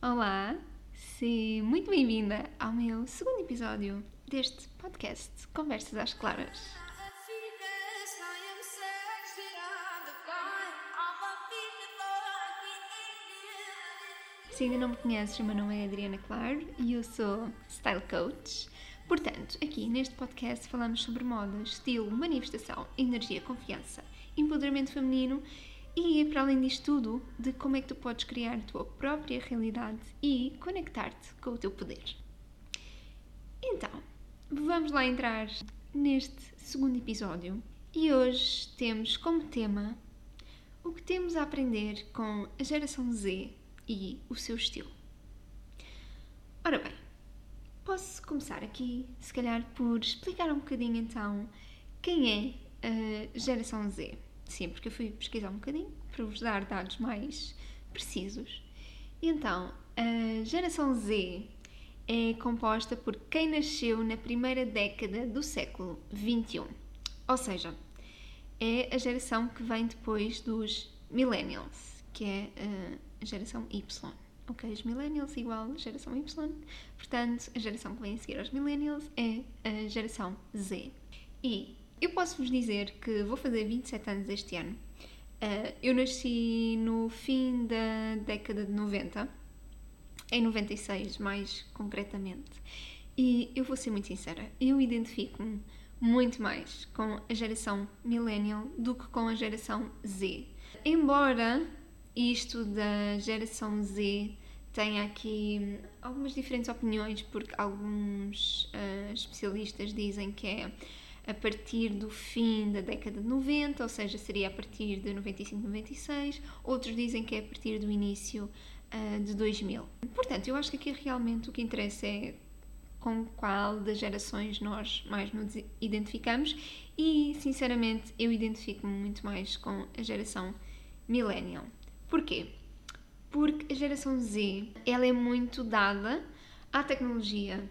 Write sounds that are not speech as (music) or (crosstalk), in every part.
Olá, seja muito bem-vinda ao meu segundo episódio deste podcast Conversas às Claras. Se ainda não me conheces, o meu nome é Adriana Claro e eu sou Style Coach. Portanto, aqui neste podcast falamos sobre moda, estilo, manifestação, energia, confiança, empoderamento feminino e, para além disto tudo, de como é que tu podes criar a tua própria realidade e conectar-te com o teu poder. Então, vamos lá entrar neste segundo episódio e hoje temos como tema o que temos a aprender com a geração Z e o seu estilo. Ora bem, posso começar aqui, se calhar, por explicar um bocadinho então quem é a geração Z. Sim, porque eu fui pesquisar um bocadinho para vos dar dados mais precisos. E então, a geração Z é composta por quem nasceu na primeira década do século XXI. Ou seja, é a geração que vem depois dos Millennials, que é a geração Y. Ok, os Millennials igual a geração Y, portanto, a geração que vem a seguir aos Millennials é a geração Z. E eu posso vos dizer que vou fazer 27 anos este ano. Uh, eu nasci no fim da década de 90, em 96 mais concretamente. E eu vou ser muito sincera, eu identifico-me muito mais com a geração millennial do que com a geração Z. Embora isto da geração Z tenha aqui algumas diferentes opiniões, porque alguns uh, especialistas dizem que é a partir do fim da década de 90, ou seja, seria a partir de 95, 96. Outros dizem que é a partir do início uh, de 2000. Portanto, eu acho que aqui realmente o que interessa é com qual das gerações nós mais nos identificamos e, sinceramente, eu identifico-me muito mais com a geração millennial. Porquê? Porque a geração Z, ela é muito dada à tecnologia,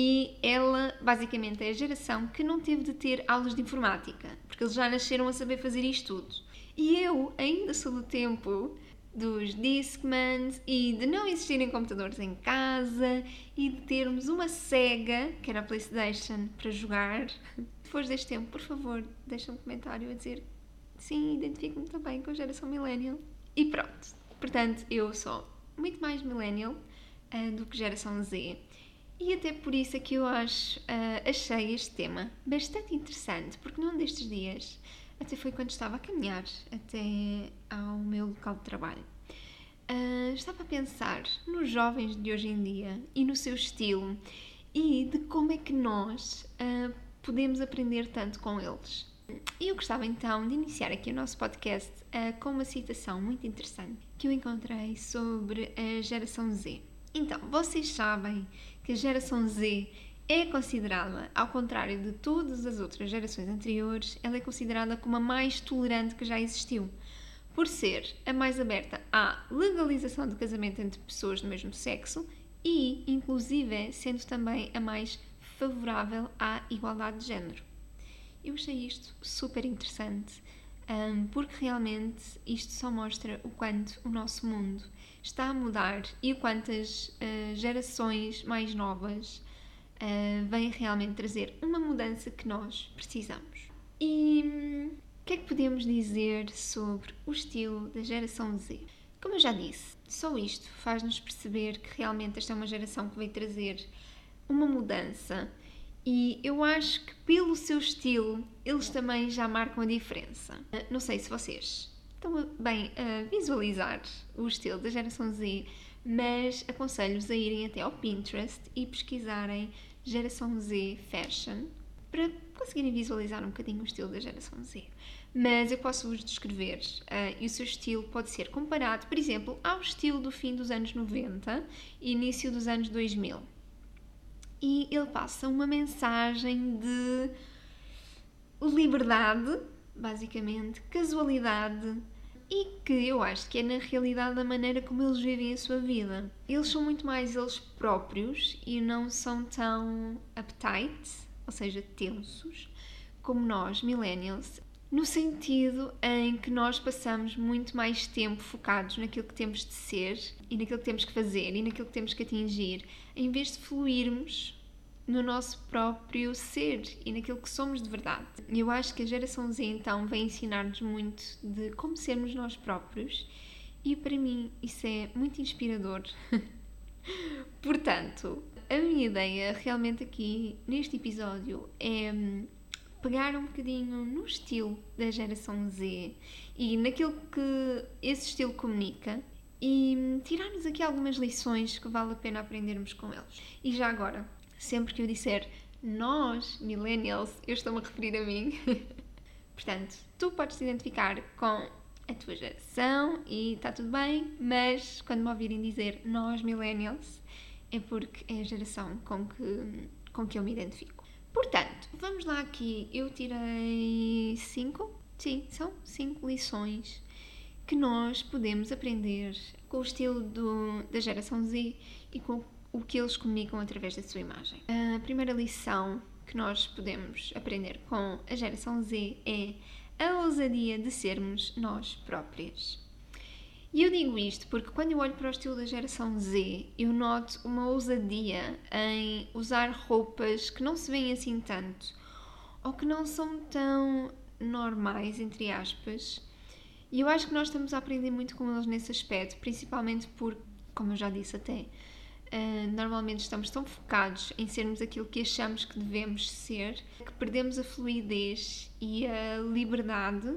e ela basicamente é a geração que não teve de ter aulas de informática, porque eles já nasceram a saber fazer isto tudo. E eu ainda sou do tempo dos Discmans e de não existirem computadores em casa e de termos uma Sega, que era a PlayStation, para jogar. (laughs) Depois deste tempo, por favor, deixa um comentário a dizer sim, identifico-me também com a geração Millennial. E pronto. Portanto, eu sou muito mais Millennial uh, do que geração Z. E até por isso é que eu acho, uh, achei este tema bastante interessante, porque num destes dias, até foi quando estava a caminhar até ao meu local de trabalho, uh, estava a pensar nos jovens de hoje em dia e no seu estilo e de como é que nós uh, podemos aprender tanto com eles. E eu gostava então de iniciar aqui o nosso podcast com uma citação muito interessante que eu encontrei sobre a geração Z. Então, vocês sabem que a geração Z é considerada, ao contrário de todas as outras gerações anteriores, ela é considerada como a mais tolerante que já existiu, por ser a mais aberta à legalização do casamento entre pessoas do mesmo sexo e, inclusive, sendo também a mais favorável à igualdade de género. Eu achei isto super interessante, porque realmente isto só mostra o quanto o nosso mundo está a mudar e o quanto as uh, gerações mais novas uh, vêm realmente trazer uma mudança que nós precisamos. E hum, o que é que podemos dizer sobre o estilo da geração Z? Como eu já disse, só isto faz-nos perceber que realmente esta é uma geração que veio trazer uma mudança e eu acho que pelo seu estilo eles também já marcam a diferença. Uh, não sei se vocês estão bem a visualizar o estilo da geração Z, mas aconselho-vos a irem até ao Pinterest e pesquisarem geração Z Fashion para conseguirem visualizar um bocadinho o estilo da geração Z. Mas eu posso vos descrever uh, e o seu estilo pode ser comparado, por exemplo, ao estilo do fim dos anos 90 e início dos anos 2000. E ele passa uma mensagem de liberdade basicamente, casualidade e que eu acho que é na realidade a maneira como eles vivem a sua vida. Eles são muito mais eles próprios e não são tão uptight, ou seja, tensos, como nós, millennials. no sentido em que nós passamos muito mais tempo focados naquilo que temos de ser e naquilo que temos que fazer e naquilo que temos que atingir, em vez de fluirmos no nosso próprio ser e naquilo que somos de verdade. Eu acho que a geração Z então vem ensinar-nos muito de como sermos nós próprios e para mim isso é muito inspirador. (laughs) Portanto, a minha ideia realmente aqui neste episódio é hum, pegar um bocadinho no estilo da geração Z e naquilo que esse estilo comunica e hum, tirar-nos aqui algumas lições que vale a pena aprendermos com eles. E já agora, sempre que eu disser nós, millennials, eu estou-me a referir a mim. (laughs) Portanto, tu podes te identificar com a tua geração e está tudo bem, mas quando me ouvirem dizer nós, millennials, é porque é a geração com que, com que eu me identifico. Portanto, vamos lá aqui. Eu tirei cinco, sim, são cinco lições que nós podemos aprender com o estilo do, da geração Z e com o que eles comunicam através da sua imagem. A primeira lição que nós podemos aprender com a geração Z é a ousadia de sermos nós próprias. E eu digo isto porque quando eu olho para o estilo da geração Z, eu noto uma ousadia em usar roupas que não se veem assim tanto ou que não são tão normais, entre aspas. E eu acho que nós estamos a aprender muito com eles nesse aspecto, principalmente porque, como eu já disse até, uh, normalmente estamos tão focados em sermos aquilo que achamos que devemos ser que perdemos a fluidez e a liberdade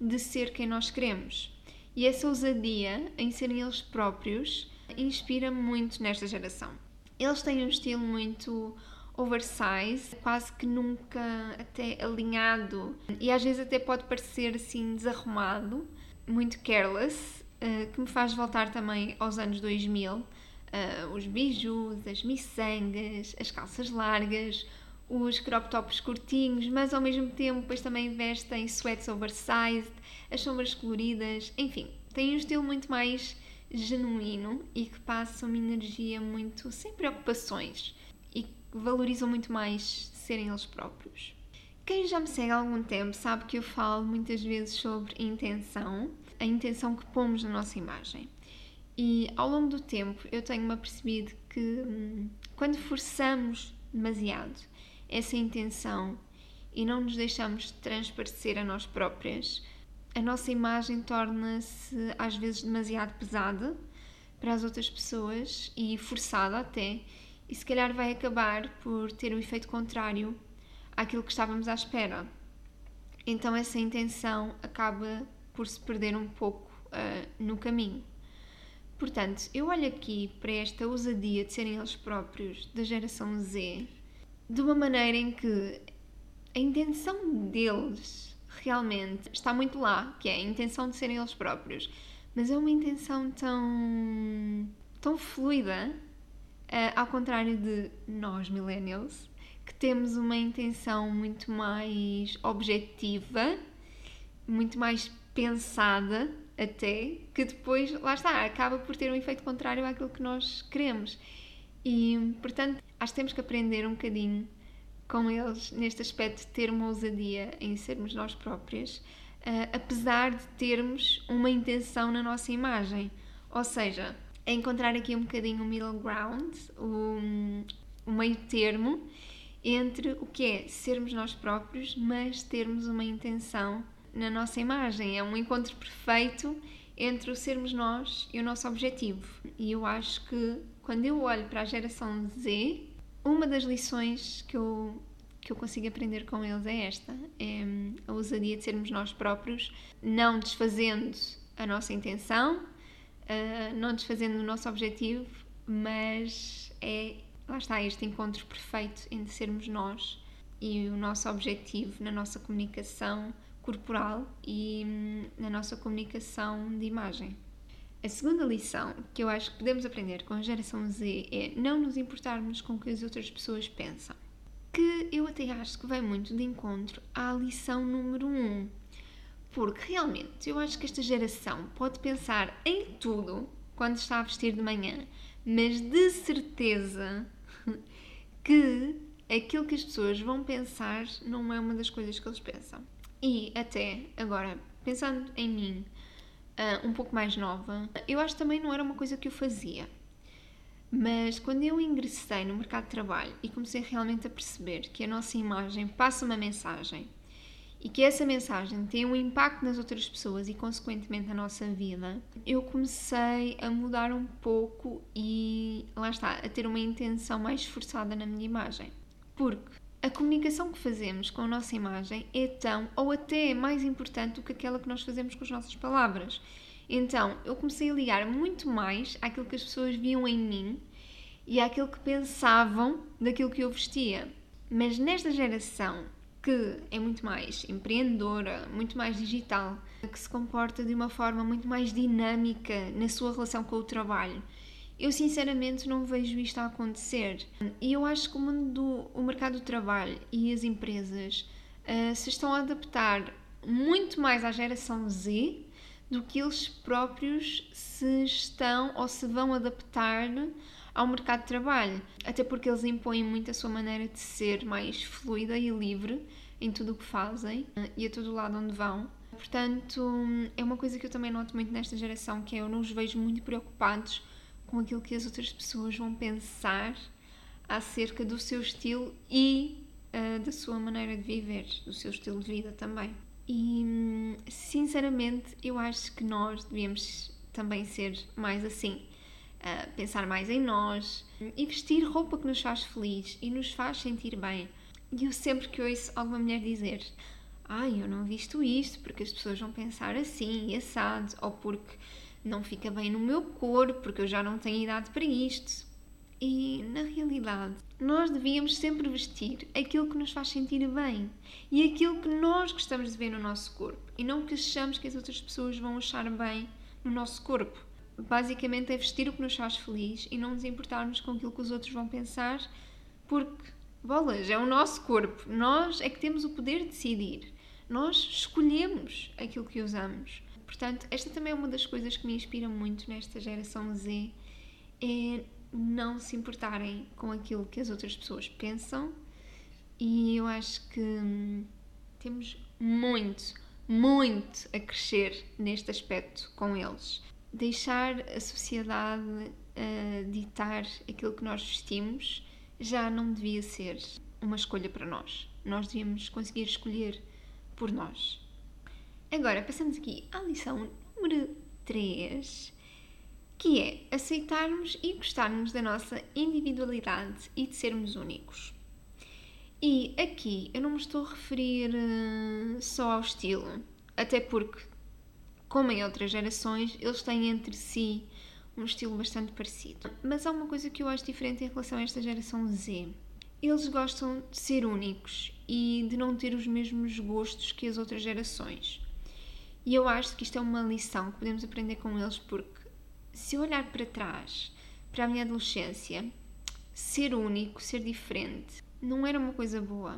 de ser quem nós queremos. E essa ousadia em serem eles próprios inspira muito nesta geração. Eles têm um estilo muito oversize, quase que nunca até alinhado e às vezes até pode parecer assim desarrumado, muito careless, eh, que me faz voltar também aos anos 2000 uh, os bijus, as miçangas, as calças largas, os crop tops curtinhos, mas ao mesmo tempo depois também vestem sweats oversized, as sombras coloridas, enfim, tem um estilo muito mais genuíno e que passa uma energia muito sem preocupações e valorizam muito mais serem eles próprios. Quem já me segue há algum tempo sabe que eu falo muitas vezes sobre intenção, a intenção que pomos na nossa imagem. E ao longo do tempo eu tenho-me apercebido que hum, quando forçamos demasiado essa intenção e não nos deixamos transparecer a nós próprias, a nossa imagem torna-se às vezes demasiado pesada para as outras pessoas e forçada até, e se calhar vai acabar por ter o um efeito contrário àquilo que estávamos à espera. Então essa intenção acaba por se perder um pouco uh, no caminho. Portanto, eu olho aqui para esta ousadia de serem eles próprios da geração Z de uma maneira em que a intenção deles realmente está muito lá, que é a intenção de serem eles próprios, mas é uma intenção tão, tão fluida, uh, ao contrário de nós, millennials, que temos uma intenção muito mais objetiva, muito mais pensada até que depois, lá está, acaba por ter um efeito contrário àquilo que nós queremos. E, portanto, acho que temos que aprender um bocadinho com eles neste aspecto de ter uma ousadia em sermos nós próprias, uh, apesar de termos uma intenção na nossa imagem. Ou seja, é encontrar aqui um bocadinho o middle ground, o, o meio termo entre o que é sermos nós próprios, mas termos uma intenção na nossa imagem. É um encontro perfeito entre o sermos nós e o nosso objetivo. E eu acho que quando eu olho para a geração Z, uma das lições que eu, que eu consigo aprender com eles é esta: é a ousadia de sermos nós próprios, não desfazendo a nossa intenção, uh, não desfazendo o nosso objetivo, mas é lá está este encontro perfeito entre sermos nós e o nosso objetivo na nossa comunicação corporal e hum, na nossa comunicação de imagem. A segunda lição que eu acho que podemos aprender com a geração Z é não nos importarmos com o que as outras pessoas pensam. Que eu até acho que vai muito de encontro à lição número 1. Um, porque realmente eu acho que esta geração pode pensar em tudo quando está a vestir de manhã, mas de certeza (laughs) que aquilo que as pessoas vão pensar não é uma das coisas que eles pensam. E até agora, pensando em mim, uh, um pouco mais nova, eu acho também não era uma coisa que eu fazia. Mas quando eu ingressei no mercado de trabalho e comecei realmente a perceber que a nossa imagem passa uma mensagem e que essa mensagem tem um impacto nas outras pessoas e, consequentemente, na nossa vida, eu comecei a mudar um pouco e, lá está, a ter uma intenção mais esforçada na minha imagem. Porque a comunicação que fazemos com a nossa imagem é tão ou até mais importante do que aquela que nós fazemos com as nossas palavras. Então, eu comecei a ligar muito mais àquilo que as pessoas viam em mim e àquilo que pensavam daquilo que eu vestia. Mas nesta geração que é muito mais empreendedora, muito mais digital, que se comporta de uma forma muito mais dinâmica na sua relação com o trabalho. Eu sinceramente não vejo isto a acontecer. E eu acho que o mundo do o mercado do trabalho e as empresas uh, se estão a adaptar muito mais à geração Z do que eles próprios se estão ou se vão adaptar ao mercado de trabalho, até porque eles impõem muito a sua maneira de ser mais fluida e livre em tudo o que fazem eh, e a todo lado onde vão. Portanto, é uma coisa que eu também noto muito nesta geração, que é eu não os vejo muito preocupados com aquilo que as outras pessoas vão pensar acerca do seu estilo e uh, da sua maneira de viver, do seu estilo de vida também. E sinceramente, eu acho que nós devíamos também ser mais assim uh, pensar mais em nós e vestir roupa que nos faz feliz e nos faz sentir bem. E eu sempre que ouço alguma mulher dizer ai, eu não visto isto porque as pessoas vão pensar assim, assado, ou porque não fica bem no meu corpo, porque eu já não tenho idade para isto. E, na realidade, nós devíamos sempre vestir aquilo que nos faz sentir bem e aquilo que nós gostamos de ver no nosso corpo e não que achamos que as outras pessoas vão achar bem no nosso corpo basicamente é vestir o que nos faz feliz e não nos importarmos com aquilo que os outros vão pensar, porque, bolas, é o nosso corpo, nós é que temos o poder de decidir, nós escolhemos aquilo que usamos. Portanto, esta também é uma das coisas que me inspira muito nesta geração Z, é não se importarem com aquilo que as outras pessoas pensam e eu acho que hum, temos muito, muito a crescer neste aspecto com eles deixar a sociedade uh, ditar aquilo que nós vestimos já não devia ser uma escolha para nós. Nós devíamos conseguir escolher por nós. Agora, passamos aqui à lição número 3, que é aceitarmos e gostarmos da nossa individualidade e de sermos únicos. E aqui eu não me estou a referir uh, só ao estilo, até porque como em outras gerações, eles têm entre si um estilo bastante parecido. Mas há uma coisa que eu acho diferente em relação a esta geração Z. Eles gostam de ser únicos e de não ter os mesmos gostos que as outras gerações. E eu acho que isto é uma lição que podemos aprender com eles porque se eu olhar para trás, para a minha adolescência, ser único, ser diferente, não era uma coisa boa.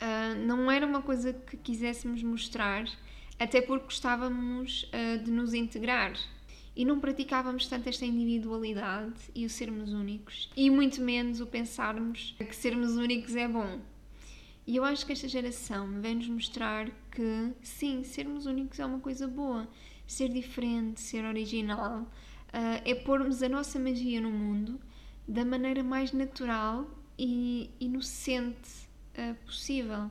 Uh, não era uma coisa que quiséssemos mostrar até porque gostávamos uh, de nos integrar e não praticávamos tanto esta individualidade e o sermos únicos, e muito menos o pensarmos que sermos únicos é bom. E eu acho que esta geração vem-nos mostrar que sim, sermos únicos é uma coisa boa, ser diferente, ser original, uh, é pormos a nossa magia no mundo da maneira mais natural e inocente uh, possível.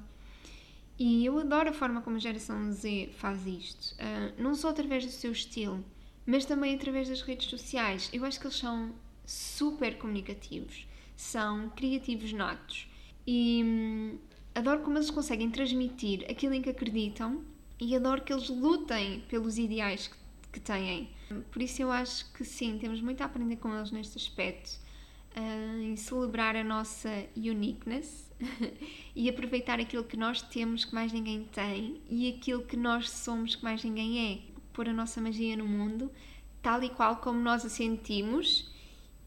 E eu adoro a forma como a geração Z faz isto, uh, não só através do seu estilo, mas também através das redes sociais. Eu acho que eles são super comunicativos, são criativos natos e hum, adoro como eles conseguem transmitir aquilo em que acreditam e adoro que eles lutem pelos ideais que, têm. Por isso eu acho que sim, temos muito a aprender com eles neste aspecto uh, em celebrar a nossa uniqueness (laughs) e aproveitar aquilo que nós temos que mais ninguém tem e aquilo que nós somos que mais ninguém é. Pôr a nossa magia no mundo, tal e qual como nós a sentimos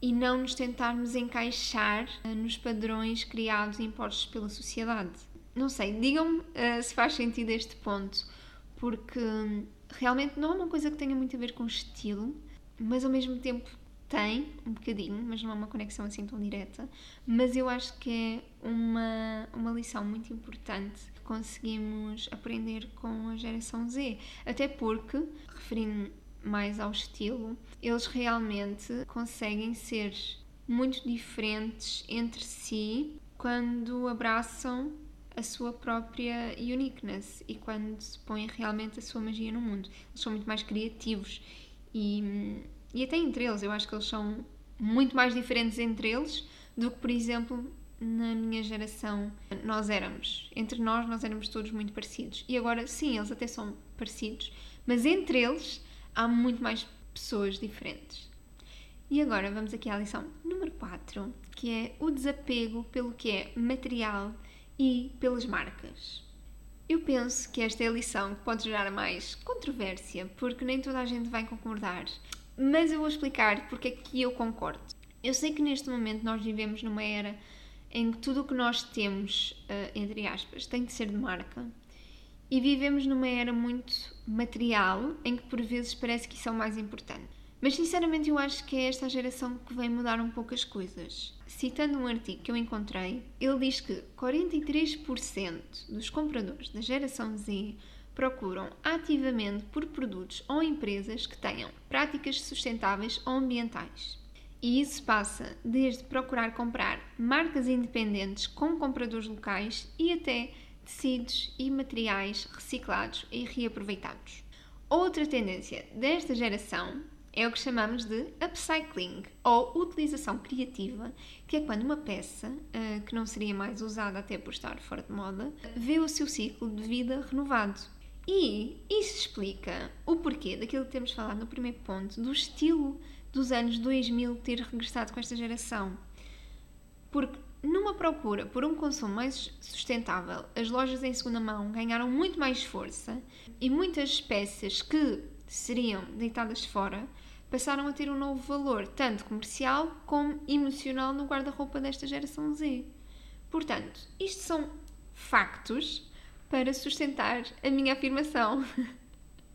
e não nos tentarmos encaixar uh, nos padrões criados e impostos pela sociedade. Não sei, digam-me uh, se faz sentido este ponto, porque hum, realmente não é uma coisa que tenha muito a ver com estilo, mas ao mesmo tempo tem um bocadinho, mas não é uma conexão assim tão direta. Mas eu acho que é uma, uma lição muito importante que conseguimos aprender com a geração Z. Até porque, referindo mais ao estilo, eles realmente conseguem ser muito diferentes entre si quando abraçam a sua própria uniqueness e quando se põem realmente a sua magia no mundo. Eles são muito mais criativos e, e até entre eles, eu acho que eles são muito mais diferentes entre eles do que, por exemplo, na minha geração nós éramos. Entre nós, nós éramos todos muito parecidos. E agora, sim, eles até são parecidos, mas entre eles há muito mais pessoas diferentes. E agora vamos aqui à lição número 4, que é o desapego pelo que é material e pelas marcas. Eu penso que esta é a lição que pode gerar mais controvérsia, porque nem toda a gente vai concordar, mas eu vou explicar porque é que eu concordo. Eu sei que neste momento nós vivemos numa era em que tudo o que nós temos, uh, entre aspas, tem de ser de marca. E vivemos numa era muito material em que por vezes parece que isso é o mais importante. Mas sinceramente eu acho que é esta geração que vem mudar um pouco as coisas. Citando um artigo que eu encontrei, ele diz que 43% dos compradores da geração Z procuram ativamente por produtos ou empresas que tenham práticas sustentáveis ou ambientais. E isso passa desde procurar comprar marcas independentes com compradores locais e até tecidos e materiais reciclados e reaproveitados. Outra tendência desta geração é o que chamamos de upcycling ou utilização criativa, que é quando uma peça, uh, que não seria mais usada até por estar fora de moda, vê o seu ciclo de vida renovado. E isso explica o porquê daquilo que temos falado no primeiro ponto, do estilo dos anos 2000 ter regressado com esta geração. Porque numa procura por um consumo mais sustentável, as lojas em segunda mão ganharam muito mais força e muitas peças que seriam deitadas fora passaram a ter um novo valor, tanto comercial como emocional, no guarda-roupa desta geração Z. Portanto, isto são factos para sustentar a minha afirmação.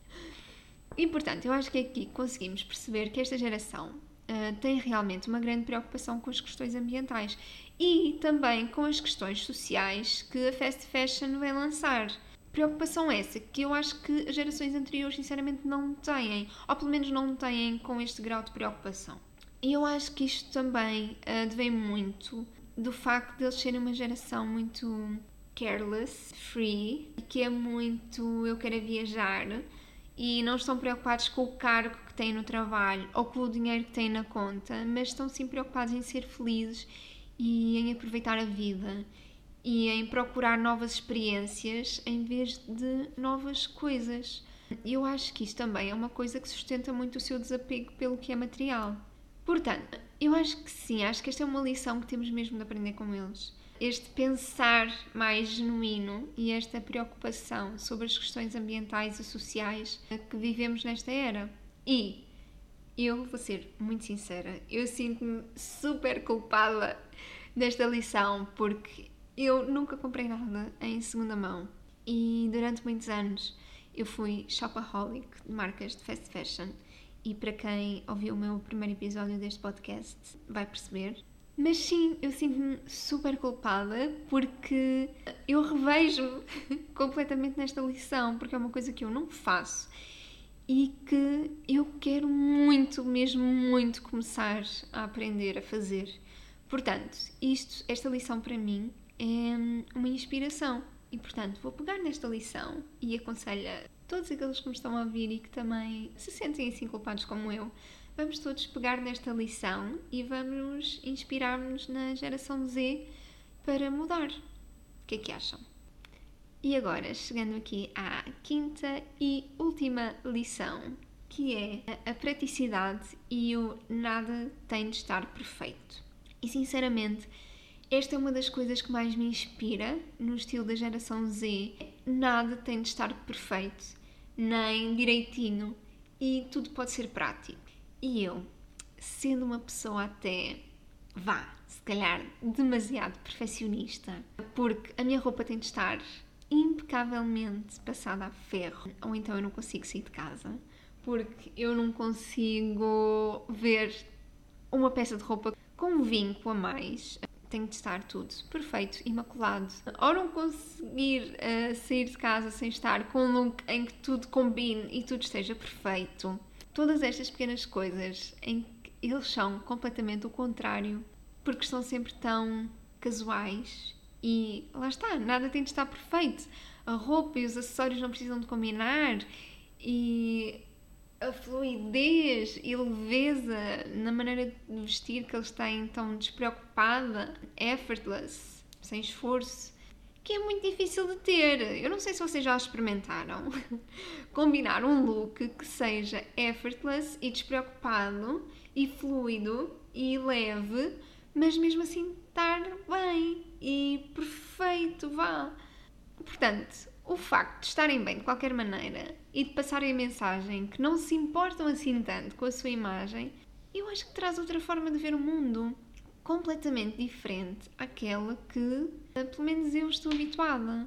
(laughs) e portanto, eu acho que aqui conseguimos perceber que esta geração uh, tem realmente uma grande preocupação com as questões ambientais e também com as questões sociais que a fast fashion vem lançar. Preocupação essa que eu acho que as gerações anteriores, sinceramente, não têm, ou pelo menos não têm com este grau de preocupação. E eu acho que isto também uh, vem muito do facto de eles serem uma geração muito careless, free, que é muito eu quero viajar e não estão preocupados com o cargo têm no trabalho ou com o dinheiro que têm na conta, mas estão sim preocupados em ser felizes e em aproveitar a vida e em procurar novas experiências em vez de novas coisas. Eu acho que isto também é uma coisa que sustenta muito o seu desapego pelo que é material. Portanto, eu acho que sim, acho que esta é uma lição que temos mesmo de aprender com eles. Este pensar mais genuíno e esta preocupação sobre as questões ambientais e sociais que vivemos nesta era. E eu vou ser muito sincera, eu sinto-me super culpada desta lição porque eu nunca comprei nada em segunda mão. E durante muitos anos eu fui shopaholic de marcas de fast fashion. E para quem ouviu o meu primeiro episódio deste podcast vai perceber. Mas sim, eu sinto-me super culpada porque eu revejo-me (laughs) completamente nesta lição, porque é uma coisa que eu não faço e que eu quero muito, mesmo muito, começar a aprender a fazer. Portanto, isto, esta lição para mim é uma inspiração. E portanto, vou pegar nesta lição e aconselho a todos aqueles que me estão a ouvir e que também se sentem assim culpados como eu, vamos todos pegar nesta lição e vamos inspirar-nos na geração Z para mudar. O que é que acham? E agora, chegando aqui à quinta e última lição, que é a praticidade e o nada tem de estar perfeito. E sinceramente, esta é uma das coisas que mais me inspira no estilo da geração Z. Nada tem de estar perfeito, nem direitinho, e tudo pode ser prático. E eu, sendo uma pessoa até, vá, se calhar demasiado perfeccionista, porque a minha roupa tem de estar impecavelmente passada a ferro, ou então eu não consigo sair de casa, porque eu não consigo ver uma peça de roupa com um vinco a mais. Tem de estar tudo perfeito, imaculado. Ou não conseguir uh, sair de casa sem estar com um look em que tudo combine e tudo esteja perfeito. Todas estas pequenas coisas em que eles são completamente o contrário, porque estão sempre tão casuais e lá está, nada tem de estar perfeito. A roupa e os acessórios não precisam de combinar e a fluidez e leveza na maneira de vestir que eles têm, tão despreocupada, effortless, sem esforço, que é muito difícil de ter. Eu não sei se vocês já experimentaram (laughs) combinar um look que seja effortless e despreocupado e fluido e leve, mas mesmo assim estar bem e perfeito, vá. Portanto, o facto de estarem bem de qualquer maneira e de passarem a mensagem que não se importam assim tanto com a sua imagem, eu acho que traz outra forma de ver o mundo completamente diferente àquela que, pelo menos, eu estou habituada.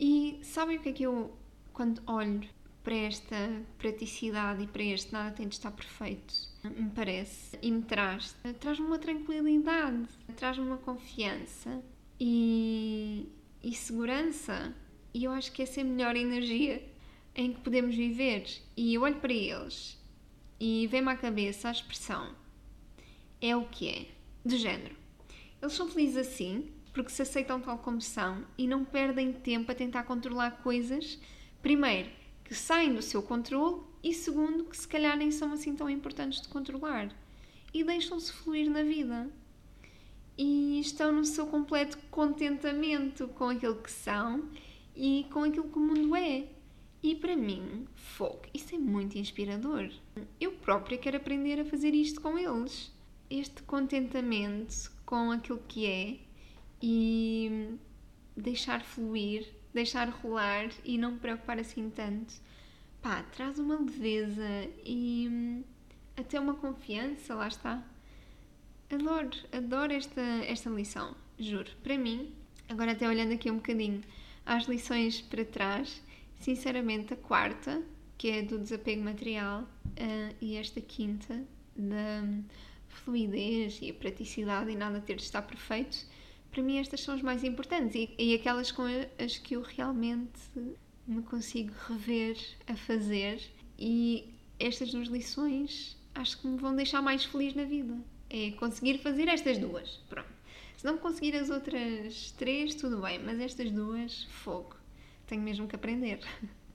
E sabem o que é que eu, quando olho para esta praticidade e para este nada tem de estar perfeito, me parece, e me traz, traz-me uma tranquilidade, traz-me uma confiança e, e segurança e eu acho que essa é a melhor energia em que podemos viver. E eu olho para eles e vem-me à cabeça a expressão: é o que é, do género. Eles são felizes assim porque se aceitam tal como são e não perdem tempo a tentar controlar coisas, primeiro, que saem do seu controle e segundo, que se calhar nem são assim tão importantes de controlar. E deixam-se fluir na vida. E estão no seu completo contentamento com aquilo que são e com aquilo que o mundo é. E para mim, fogo, isso é muito inspirador. Eu própria quero aprender a fazer isto com eles. Este contentamento com aquilo que é e deixar fluir, deixar rolar e não me preocupar assim tanto. Pá, traz uma leveza e até uma confiança, lá está. Adoro, adoro esta, esta lição, juro. Para mim, agora até olhando aqui um bocadinho às lições para trás, sinceramente, a quarta, que é do desapego material, uh, e esta quinta, da fluidez e a praticidade e nada ter de estar perfeito, para mim estas são as mais importantes e, e aquelas com as que eu realmente me consigo rever a fazer e estas duas lições acho que me vão deixar mais feliz na vida. É conseguir fazer estas duas. Pronto. Se não conseguir as outras três, tudo bem, mas estas duas, fogo. Tenho mesmo que aprender. (laughs)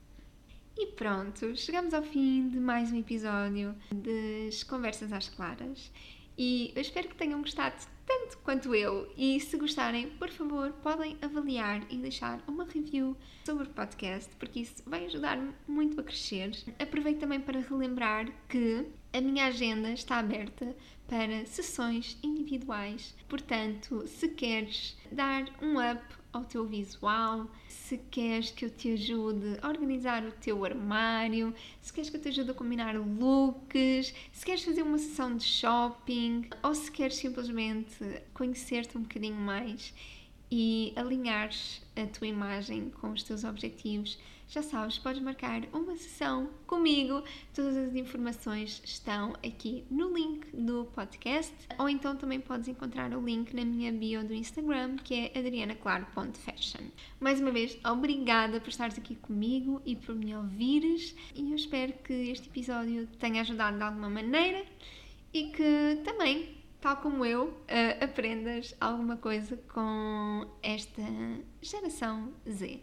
E pronto, chegamos ao fim de mais um episódio das Conversas às Claras e eu espero que tenham gostado tanto quanto eu. E se gostarem, por favor, podem avaliar e deixar uma review sobre o podcast, porque isso vai ajudar-me muito a crescer. Aproveito também para relembrar que a minha agenda está aberta para sessões individuais. Portanto, se queres dar um up ao teu visual, se queres que eu te ajude a organizar o teu armário, se queres que eu te ajude a combinar looks, se queres fazer uma sessão de shopping ou se queres simplesmente conhecer-te um bocadinho mais e alinhares a tua imagem com os teus objetivos, já sabes, podes marcar uma sessão comigo. Todas as informações estão aqui no link do podcast, ou então também podes encontrar o link na minha bio do Instagram, que é adrianaclaro.fashion. Mais uma vez, obrigada por estares aqui comigo e por me ouvires, e eu espero que este episódio tenha ajudado de alguma maneira e que também tal como eu, uh, aprendas alguma coisa com esta geração Z.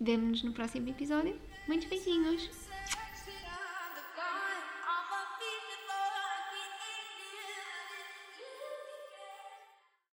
Vemo-nos no próximo episódio. Muitos beijinhos!